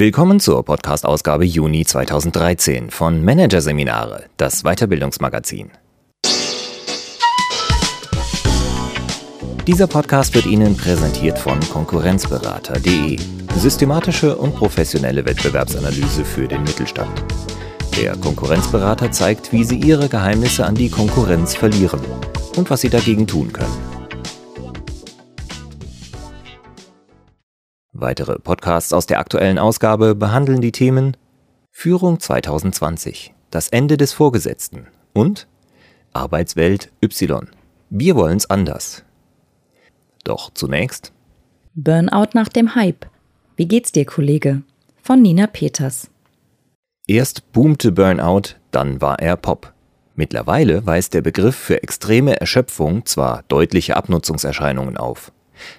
Willkommen zur Podcast-Ausgabe Juni 2013 von Managerseminare, das Weiterbildungsmagazin. Dieser Podcast wird Ihnen präsentiert von Konkurrenzberater.de. Systematische und professionelle Wettbewerbsanalyse für den Mittelstand. Der Konkurrenzberater zeigt, wie Sie Ihre Geheimnisse an die Konkurrenz verlieren und was Sie dagegen tun können. Weitere Podcasts aus der aktuellen Ausgabe behandeln die Themen Führung 2020, das Ende des Vorgesetzten und Arbeitswelt Y. Wir wollen's anders. Doch zunächst Burnout nach dem Hype. Wie geht's dir, Kollege? Von Nina Peters. Erst boomte Burnout, dann war er Pop. Mittlerweile weist der Begriff für extreme Erschöpfung zwar deutliche Abnutzungserscheinungen auf.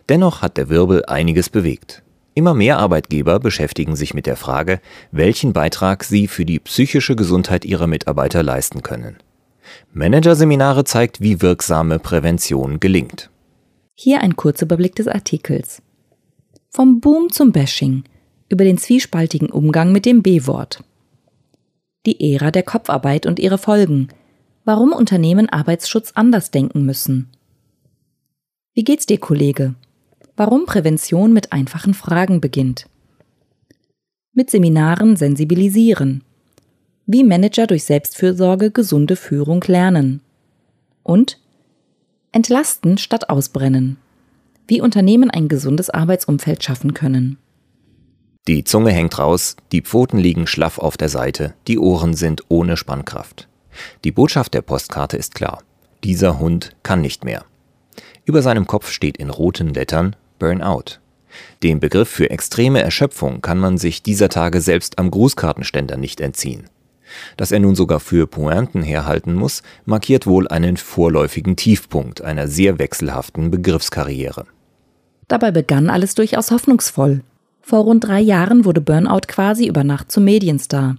Dennoch hat der Wirbel einiges bewegt. Immer mehr Arbeitgeber beschäftigen sich mit der Frage, welchen Beitrag sie für die psychische Gesundheit ihrer Mitarbeiter leisten können. Managerseminare zeigt, wie wirksame Prävention gelingt. Hier ein kurzer Überblick des Artikels. Vom Boom zum Bashing über den zwiespaltigen Umgang mit dem B-Wort. Die Ära der Kopfarbeit und ihre Folgen. Warum Unternehmen Arbeitsschutz anders denken müssen. Wie geht's dir, Kollege? Warum Prävention mit einfachen Fragen beginnt. Mit Seminaren sensibilisieren. Wie Manager durch Selbstfürsorge gesunde Führung lernen. Und entlasten statt ausbrennen. Wie Unternehmen ein gesundes Arbeitsumfeld schaffen können. Die Zunge hängt raus, die Pfoten liegen schlaff auf der Seite, die Ohren sind ohne Spannkraft. Die Botschaft der Postkarte ist klar. Dieser Hund kann nicht mehr. Über seinem Kopf steht in roten Lettern Burnout. Dem Begriff für extreme Erschöpfung kann man sich dieser Tage selbst am Grußkartenständer nicht entziehen. Dass er nun sogar für Pointen herhalten muss, markiert wohl einen vorläufigen Tiefpunkt einer sehr wechselhaften Begriffskarriere. Dabei begann alles durchaus hoffnungsvoll. Vor rund drei Jahren wurde Burnout quasi über Nacht zum Medienstar.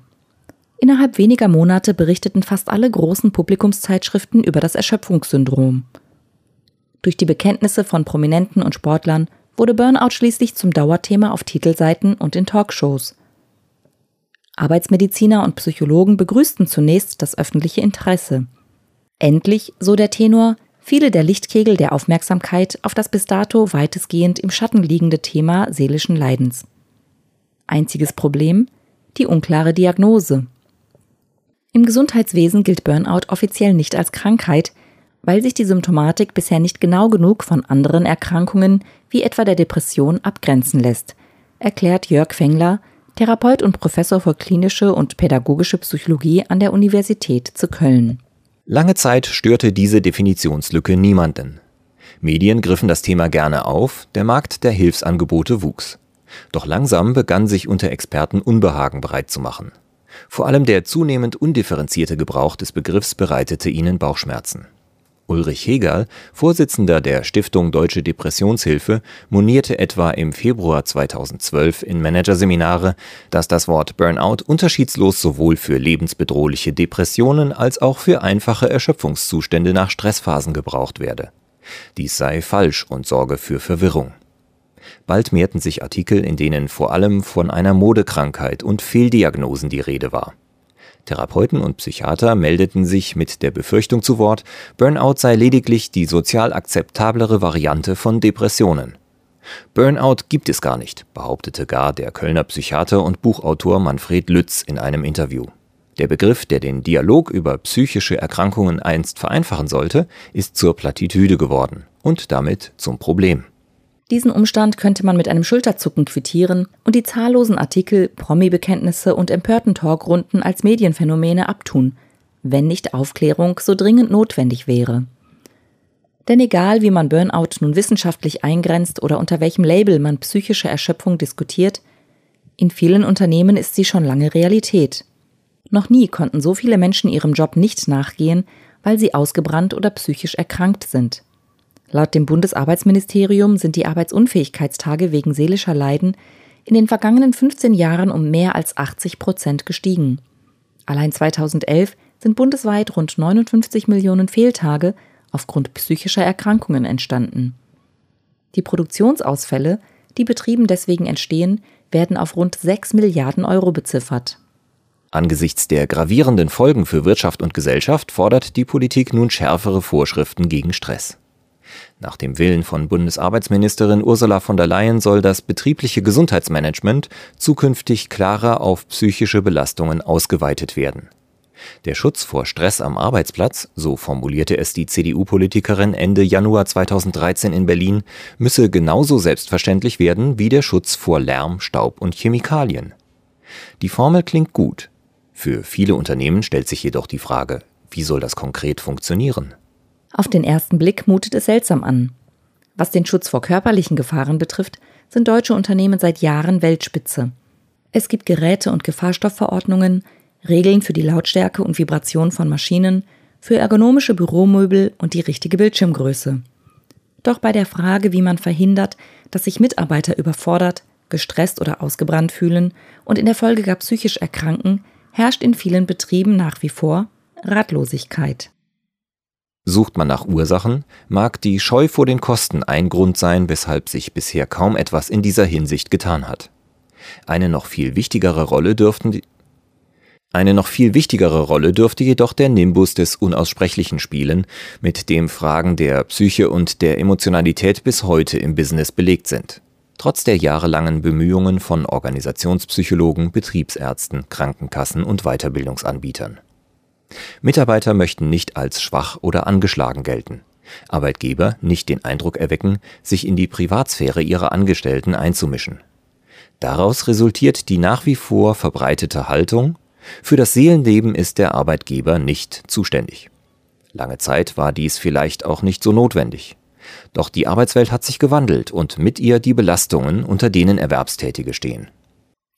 Innerhalb weniger Monate berichteten fast alle großen Publikumszeitschriften über das Erschöpfungssyndrom. Durch die Bekenntnisse von Prominenten und Sportlern wurde Burnout schließlich zum Dauerthema auf Titelseiten und in Talkshows. Arbeitsmediziner und Psychologen begrüßten zunächst das öffentliche Interesse. Endlich, so der Tenor, fiele der Lichtkegel der Aufmerksamkeit auf das bis dato weitestgehend im Schatten liegende Thema seelischen Leidens. Einziges Problem die unklare Diagnose. Im Gesundheitswesen gilt Burnout offiziell nicht als Krankheit, weil sich die Symptomatik bisher nicht genau genug von anderen Erkrankungen wie etwa der Depression abgrenzen lässt, erklärt Jörg Fengler, Therapeut und Professor für klinische und pädagogische Psychologie an der Universität zu Köln. Lange Zeit störte diese Definitionslücke niemanden. Medien griffen das Thema gerne auf, der Markt der Hilfsangebote wuchs. Doch langsam begann sich unter Experten Unbehagen breit zu machen. Vor allem der zunehmend undifferenzierte Gebrauch des Begriffs bereitete ihnen Bauchschmerzen. Ulrich Hegerl, Vorsitzender der Stiftung Deutsche Depressionshilfe, monierte etwa im Februar 2012 in Managerseminare, dass das Wort Burnout unterschiedslos sowohl für lebensbedrohliche Depressionen als auch für einfache Erschöpfungszustände nach Stressphasen gebraucht werde. Dies sei falsch und sorge für Verwirrung. Bald mehrten sich Artikel, in denen vor allem von einer Modekrankheit und Fehldiagnosen die Rede war. Therapeuten und Psychiater meldeten sich mit der Befürchtung zu Wort, Burnout sei lediglich die sozial akzeptablere Variante von Depressionen. Burnout gibt es gar nicht, behauptete gar der Kölner Psychiater und Buchautor Manfred Lütz in einem Interview. Der Begriff, der den Dialog über psychische Erkrankungen einst vereinfachen sollte, ist zur Plattitüde geworden und damit zum Problem. Diesen Umstand könnte man mit einem Schulterzucken quittieren und die zahllosen Artikel, Promi-Bekenntnisse und empörten Talkrunden als Medienphänomene abtun, wenn nicht Aufklärung so dringend notwendig wäre. Denn egal wie man Burnout nun wissenschaftlich eingrenzt oder unter welchem Label man psychische Erschöpfung diskutiert, in vielen Unternehmen ist sie schon lange Realität. Noch nie konnten so viele Menschen ihrem Job nicht nachgehen, weil sie ausgebrannt oder psychisch erkrankt sind. Laut dem Bundesarbeitsministerium sind die Arbeitsunfähigkeitstage wegen seelischer Leiden in den vergangenen 15 Jahren um mehr als 80 Prozent gestiegen. Allein 2011 sind bundesweit rund 59 Millionen Fehltage aufgrund psychischer Erkrankungen entstanden. Die Produktionsausfälle, die Betrieben deswegen entstehen, werden auf rund 6 Milliarden Euro beziffert. Angesichts der gravierenden Folgen für Wirtschaft und Gesellschaft fordert die Politik nun schärfere Vorschriften gegen Stress. Nach dem Willen von Bundesarbeitsministerin Ursula von der Leyen soll das betriebliche Gesundheitsmanagement zukünftig klarer auf psychische Belastungen ausgeweitet werden. Der Schutz vor Stress am Arbeitsplatz, so formulierte es die CDU-Politikerin Ende Januar 2013 in Berlin, müsse genauso selbstverständlich werden wie der Schutz vor Lärm, Staub und Chemikalien. Die Formel klingt gut. Für viele Unternehmen stellt sich jedoch die Frage, wie soll das konkret funktionieren? Auf den ersten Blick mutet es seltsam an. Was den Schutz vor körperlichen Gefahren betrifft, sind deutsche Unternehmen seit Jahren Weltspitze. Es gibt Geräte- und Gefahrstoffverordnungen, Regeln für die Lautstärke und Vibration von Maschinen, für ergonomische Büromöbel und die richtige Bildschirmgröße. Doch bei der Frage, wie man verhindert, dass sich Mitarbeiter überfordert, gestresst oder ausgebrannt fühlen und in der Folge gar psychisch erkranken, herrscht in vielen Betrieben nach wie vor Ratlosigkeit. Sucht man nach Ursachen, mag die Scheu vor den Kosten ein Grund sein, weshalb sich bisher kaum etwas in dieser Hinsicht getan hat. Eine noch viel wichtigere Rolle dürften eine noch viel wichtigere Rolle dürfte jedoch der Nimbus des Unaussprechlichen spielen, mit dem Fragen der Psyche und der Emotionalität bis heute im Business belegt sind. Trotz der jahrelangen Bemühungen von Organisationspsychologen, Betriebsärzten, Krankenkassen und Weiterbildungsanbietern. Mitarbeiter möchten nicht als schwach oder angeschlagen gelten. Arbeitgeber nicht den Eindruck erwecken, sich in die Privatsphäre ihrer Angestellten einzumischen. Daraus resultiert die nach wie vor verbreitete Haltung, für das Seelenleben ist der Arbeitgeber nicht zuständig. Lange Zeit war dies vielleicht auch nicht so notwendig. Doch die Arbeitswelt hat sich gewandelt und mit ihr die Belastungen, unter denen Erwerbstätige stehen.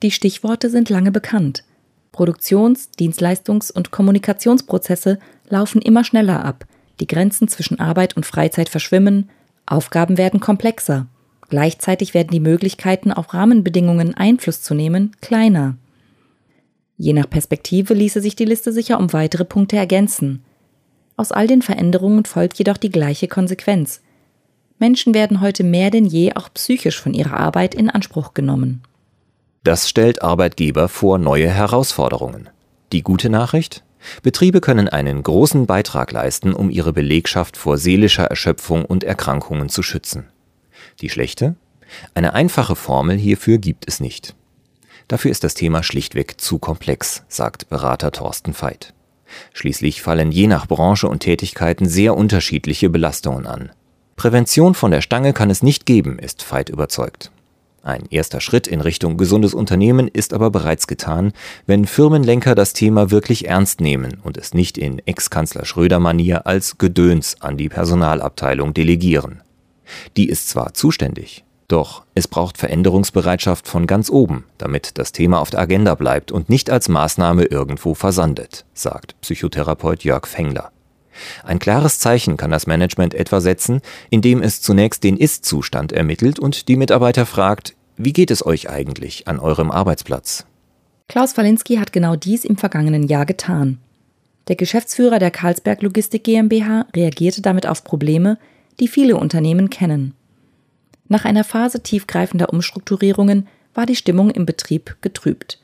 Die Stichworte sind lange bekannt. Produktions-, Dienstleistungs- und Kommunikationsprozesse laufen immer schneller ab, die Grenzen zwischen Arbeit und Freizeit verschwimmen, Aufgaben werden komplexer, gleichzeitig werden die Möglichkeiten, auf Rahmenbedingungen Einfluss zu nehmen, kleiner. Je nach Perspektive ließe sich die Liste sicher um weitere Punkte ergänzen. Aus all den Veränderungen folgt jedoch die gleiche Konsequenz. Menschen werden heute mehr denn je auch psychisch von ihrer Arbeit in Anspruch genommen. Das stellt Arbeitgeber vor neue Herausforderungen. Die gute Nachricht? Betriebe können einen großen Beitrag leisten, um ihre Belegschaft vor seelischer Erschöpfung und Erkrankungen zu schützen. Die schlechte? Eine einfache Formel hierfür gibt es nicht. Dafür ist das Thema schlichtweg zu komplex, sagt Berater Thorsten Veit. Schließlich fallen je nach Branche und Tätigkeiten sehr unterschiedliche Belastungen an. Prävention von der Stange kann es nicht geben, ist Veit überzeugt. Ein erster Schritt in Richtung gesundes Unternehmen ist aber bereits getan, wenn Firmenlenker das Thema wirklich ernst nehmen und es nicht in Ex-Kanzler Schröder-Manier als Gedöns an die Personalabteilung delegieren. Die ist zwar zuständig, doch es braucht Veränderungsbereitschaft von ganz oben, damit das Thema auf der Agenda bleibt und nicht als Maßnahme irgendwo versandet, sagt Psychotherapeut Jörg Fengler. Ein klares Zeichen kann das Management etwa setzen, indem es zunächst den Ist-Zustand ermittelt und die Mitarbeiter fragt, wie geht es euch eigentlich an eurem Arbeitsplatz? Klaus Walinski hat genau dies im vergangenen Jahr getan. Der Geschäftsführer der Karlsberg Logistik GmbH reagierte damit auf Probleme, die viele Unternehmen kennen. Nach einer Phase tiefgreifender Umstrukturierungen war die Stimmung im Betrieb getrübt.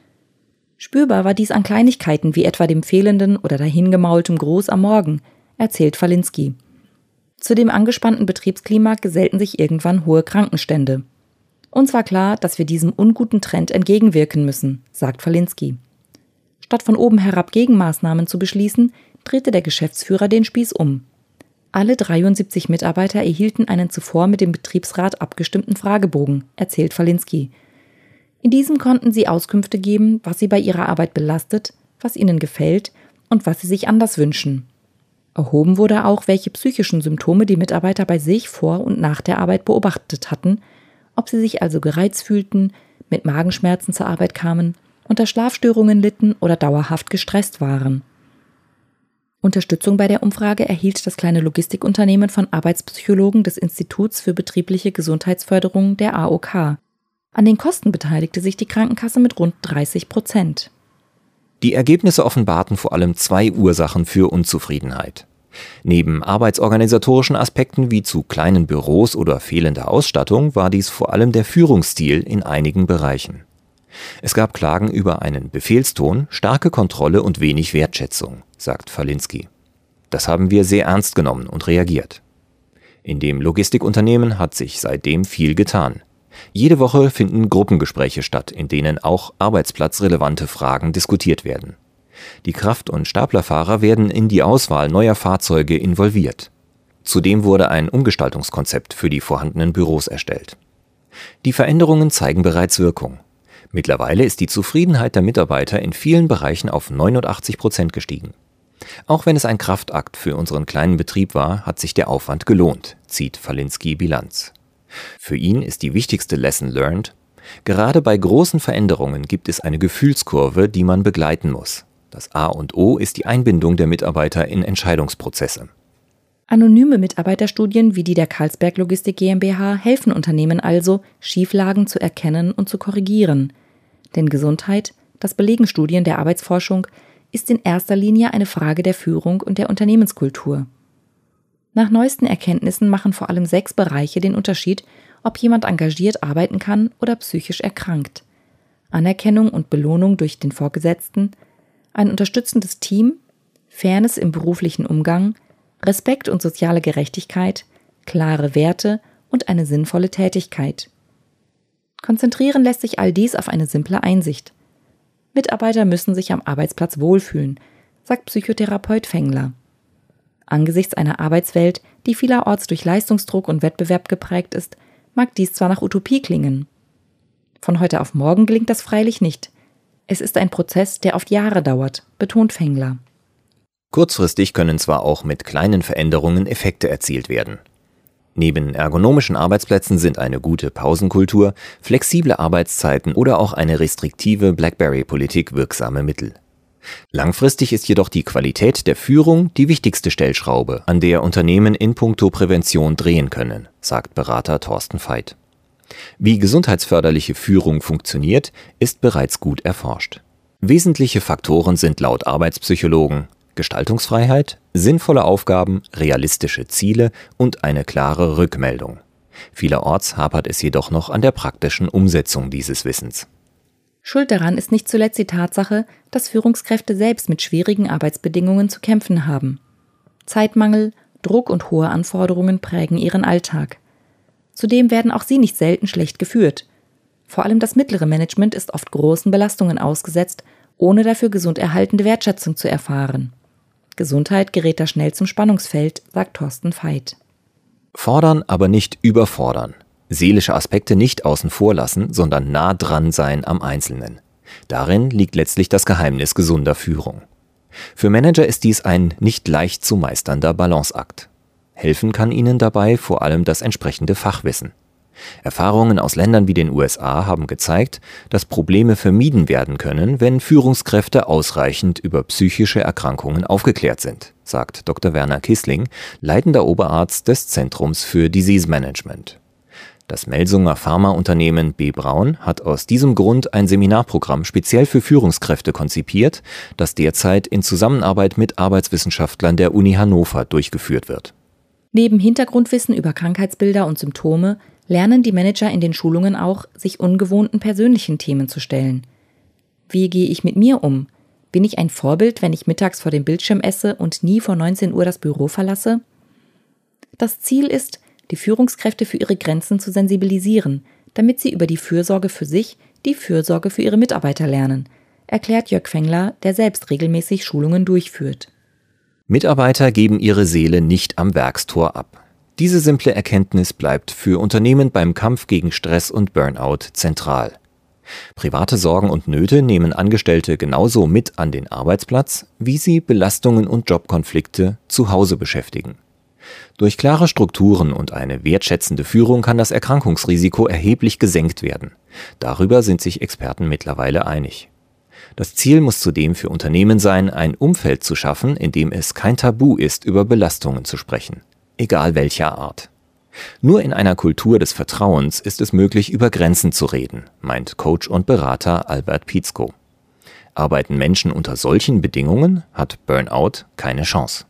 Spürbar war dies an Kleinigkeiten wie etwa dem fehlenden oder dahingemaultem Gruß am Morgen, erzählt Falinski. Zu dem angespannten Betriebsklima gesellten sich irgendwann hohe Krankenstände. Uns war klar, dass wir diesem unguten Trend entgegenwirken müssen, sagt Falinski. Statt von oben herab Gegenmaßnahmen zu beschließen, drehte der Geschäftsführer den Spieß um. Alle 73 Mitarbeiter erhielten einen zuvor mit dem Betriebsrat abgestimmten Fragebogen, erzählt Falinski. In diesem konnten sie Auskünfte geben, was sie bei ihrer Arbeit belastet, was ihnen gefällt und was sie sich anders wünschen. Erhoben wurde auch, welche psychischen Symptome die Mitarbeiter bei sich vor und nach der Arbeit beobachtet hatten, ob sie sich also gereizt fühlten, mit Magenschmerzen zur Arbeit kamen, unter Schlafstörungen litten oder dauerhaft gestresst waren. Unterstützung bei der Umfrage erhielt das kleine Logistikunternehmen von Arbeitspsychologen des Instituts für betriebliche Gesundheitsförderung der AOK. An den Kosten beteiligte sich die Krankenkasse mit rund 30 Prozent. Die Ergebnisse offenbarten vor allem zwei Ursachen für Unzufriedenheit. Neben arbeitsorganisatorischen Aspekten wie zu kleinen Büros oder fehlender Ausstattung war dies vor allem der Führungsstil in einigen Bereichen. Es gab Klagen über einen Befehlston, starke Kontrolle und wenig Wertschätzung, sagt Falinski. Das haben wir sehr ernst genommen und reagiert. In dem Logistikunternehmen hat sich seitdem viel getan. Jede Woche finden Gruppengespräche statt, in denen auch arbeitsplatzrelevante Fragen diskutiert werden. Die Kraft- und Staplerfahrer werden in die Auswahl neuer Fahrzeuge involviert. Zudem wurde ein Umgestaltungskonzept für die vorhandenen Büros erstellt. Die Veränderungen zeigen bereits Wirkung. Mittlerweile ist die Zufriedenheit der Mitarbeiter in vielen Bereichen auf 89 Prozent gestiegen. Auch wenn es ein Kraftakt für unseren kleinen Betrieb war, hat sich der Aufwand gelohnt, zieht Falinski Bilanz. Für ihn ist die wichtigste Lesson learned, gerade bei großen Veränderungen gibt es eine Gefühlskurve, die man begleiten muss. Das A und O ist die Einbindung der Mitarbeiter in Entscheidungsprozesse. Anonyme Mitarbeiterstudien wie die der Karlsberg Logistik GmbH helfen Unternehmen also, Schieflagen zu erkennen und zu korrigieren. Denn Gesundheit, das belegen Studien der Arbeitsforschung, ist in erster Linie eine Frage der Führung und der Unternehmenskultur. Nach neuesten Erkenntnissen machen vor allem sechs Bereiche den Unterschied, ob jemand engagiert arbeiten kann oder psychisch erkrankt. Anerkennung und Belohnung durch den Vorgesetzten, ein unterstützendes Team, Fairness im beruflichen Umgang, Respekt und soziale Gerechtigkeit, klare Werte und eine sinnvolle Tätigkeit. Konzentrieren lässt sich all dies auf eine simple Einsicht. Mitarbeiter müssen sich am Arbeitsplatz wohlfühlen, sagt Psychotherapeut Fengler. Angesichts einer Arbeitswelt, die vielerorts durch Leistungsdruck und Wettbewerb geprägt ist, mag dies zwar nach Utopie klingen. Von heute auf morgen gelingt das freilich nicht. Es ist ein Prozess, der oft Jahre dauert, betont Fengler. Kurzfristig können zwar auch mit kleinen Veränderungen Effekte erzielt werden. Neben ergonomischen Arbeitsplätzen sind eine gute Pausenkultur, flexible Arbeitszeiten oder auch eine restriktive Blackberry-Politik wirksame Mittel. Langfristig ist jedoch die Qualität der Führung die wichtigste Stellschraube, an der Unternehmen in puncto Prävention drehen können, sagt Berater Thorsten Veit. Wie gesundheitsförderliche Führung funktioniert, ist bereits gut erforscht. Wesentliche Faktoren sind laut Arbeitspsychologen Gestaltungsfreiheit, sinnvolle Aufgaben, realistische Ziele und eine klare Rückmeldung. Vielerorts hapert es jedoch noch an der praktischen Umsetzung dieses Wissens. Schuld daran ist nicht zuletzt die Tatsache, dass Führungskräfte selbst mit schwierigen Arbeitsbedingungen zu kämpfen haben. Zeitmangel, Druck und hohe Anforderungen prägen ihren Alltag. Zudem werden auch sie nicht selten schlecht geführt. Vor allem das mittlere Management ist oft großen Belastungen ausgesetzt, ohne dafür gesund erhaltende Wertschätzung zu erfahren. Gesundheit gerät da schnell zum Spannungsfeld, sagt Thorsten Veit. Fordern, aber nicht überfordern. Seelische Aspekte nicht außen vor lassen, sondern nah dran sein am Einzelnen. Darin liegt letztlich das Geheimnis gesunder Führung. Für Manager ist dies ein nicht leicht zu meisternder Balanceakt. Helfen kann ihnen dabei vor allem das entsprechende Fachwissen. Erfahrungen aus Ländern wie den USA haben gezeigt, dass Probleme vermieden werden können, wenn Führungskräfte ausreichend über psychische Erkrankungen aufgeklärt sind, sagt Dr. Werner Kissling, leitender Oberarzt des Zentrums für Disease Management. Das Melsunger Pharmaunternehmen B. Braun hat aus diesem Grund ein Seminarprogramm speziell für Führungskräfte konzipiert, das derzeit in Zusammenarbeit mit Arbeitswissenschaftlern der Uni Hannover durchgeführt wird. Neben Hintergrundwissen über Krankheitsbilder und Symptome lernen die Manager in den Schulungen auch, sich ungewohnten persönlichen Themen zu stellen. Wie gehe ich mit mir um? Bin ich ein Vorbild, wenn ich mittags vor dem Bildschirm esse und nie vor 19 Uhr das Büro verlasse? Das Ziel ist, die Führungskräfte für ihre Grenzen zu sensibilisieren, damit sie über die Fürsorge für sich die Fürsorge für ihre Mitarbeiter lernen, erklärt Jörg Fengler, der selbst regelmäßig Schulungen durchführt. Mitarbeiter geben ihre Seele nicht am Werkstor ab. Diese simple Erkenntnis bleibt für Unternehmen beim Kampf gegen Stress und Burnout zentral. Private Sorgen und Nöte nehmen Angestellte genauso mit an den Arbeitsplatz, wie sie Belastungen und Jobkonflikte zu Hause beschäftigen. Durch klare Strukturen und eine wertschätzende Führung kann das Erkrankungsrisiko erheblich gesenkt werden. Darüber sind sich Experten mittlerweile einig. Das Ziel muss zudem für Unternehmen sein, ein Umfeld zu schaffen, in dem es kein Tabu ist, über Belastungen zu sprechen egal welcher Art. Nur in einer Kultur des Vertrauens ist es möglich, über Grenzen zu reden, meint Coach und Berater Albert Pietzko. Arbeiten Menschen unter solchen Bedingungen, hat Burnout keine Chance.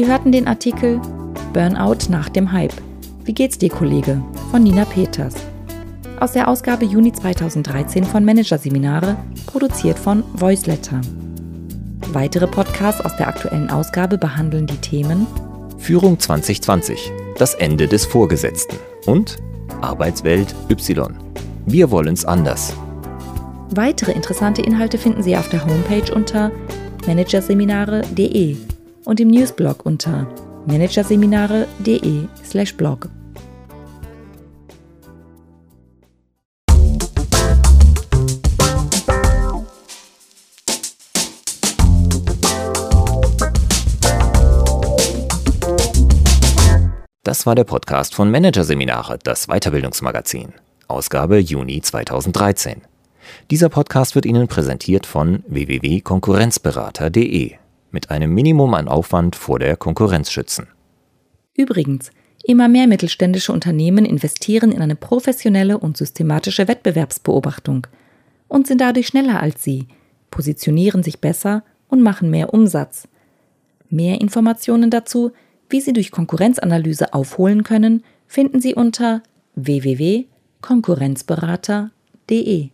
Sie hörten den Artikel Burnout nach dem Hype. Wie geht's dir, Kollege? von Nina Peters. Aus der Ausgabe Juni 2013 von Managerseminare, produziert von Voiceletter. Weitere Podcasts aus der aktuellen Ausgabe behandeln die Themen Führung 2020, das Ende des Vorgesetzten und Arbeitswelt Y. Wir wollen's anders. Weitere interessante Inhalte finden Sie auf der Homepage unter managerseminare.de und im Newsblog unter managerseminare.de/blog. Das war der Podcast von Managerseminare, das Weiterbildungsmagazin, Ausgabe Juni 2013. Dieser Podcast wird Ihnen präsentiert von www.konkurrenzberater.de mit einem Minimum an Aufwand vor der Konkurrenz schützen. Übrigens, immer mehr mittelständische Unternehmen investieren in eine professionelle und systematische Wettbewerbsbeobachtung und sind dadurch schneller als Sie, positionieren sich besser und machen mehr Umsatz. Mehr Informationen dazu, wie Sie durch Konkurrenzanalyse aufholen können, finden Sie unter www.konkurrenzberater.de.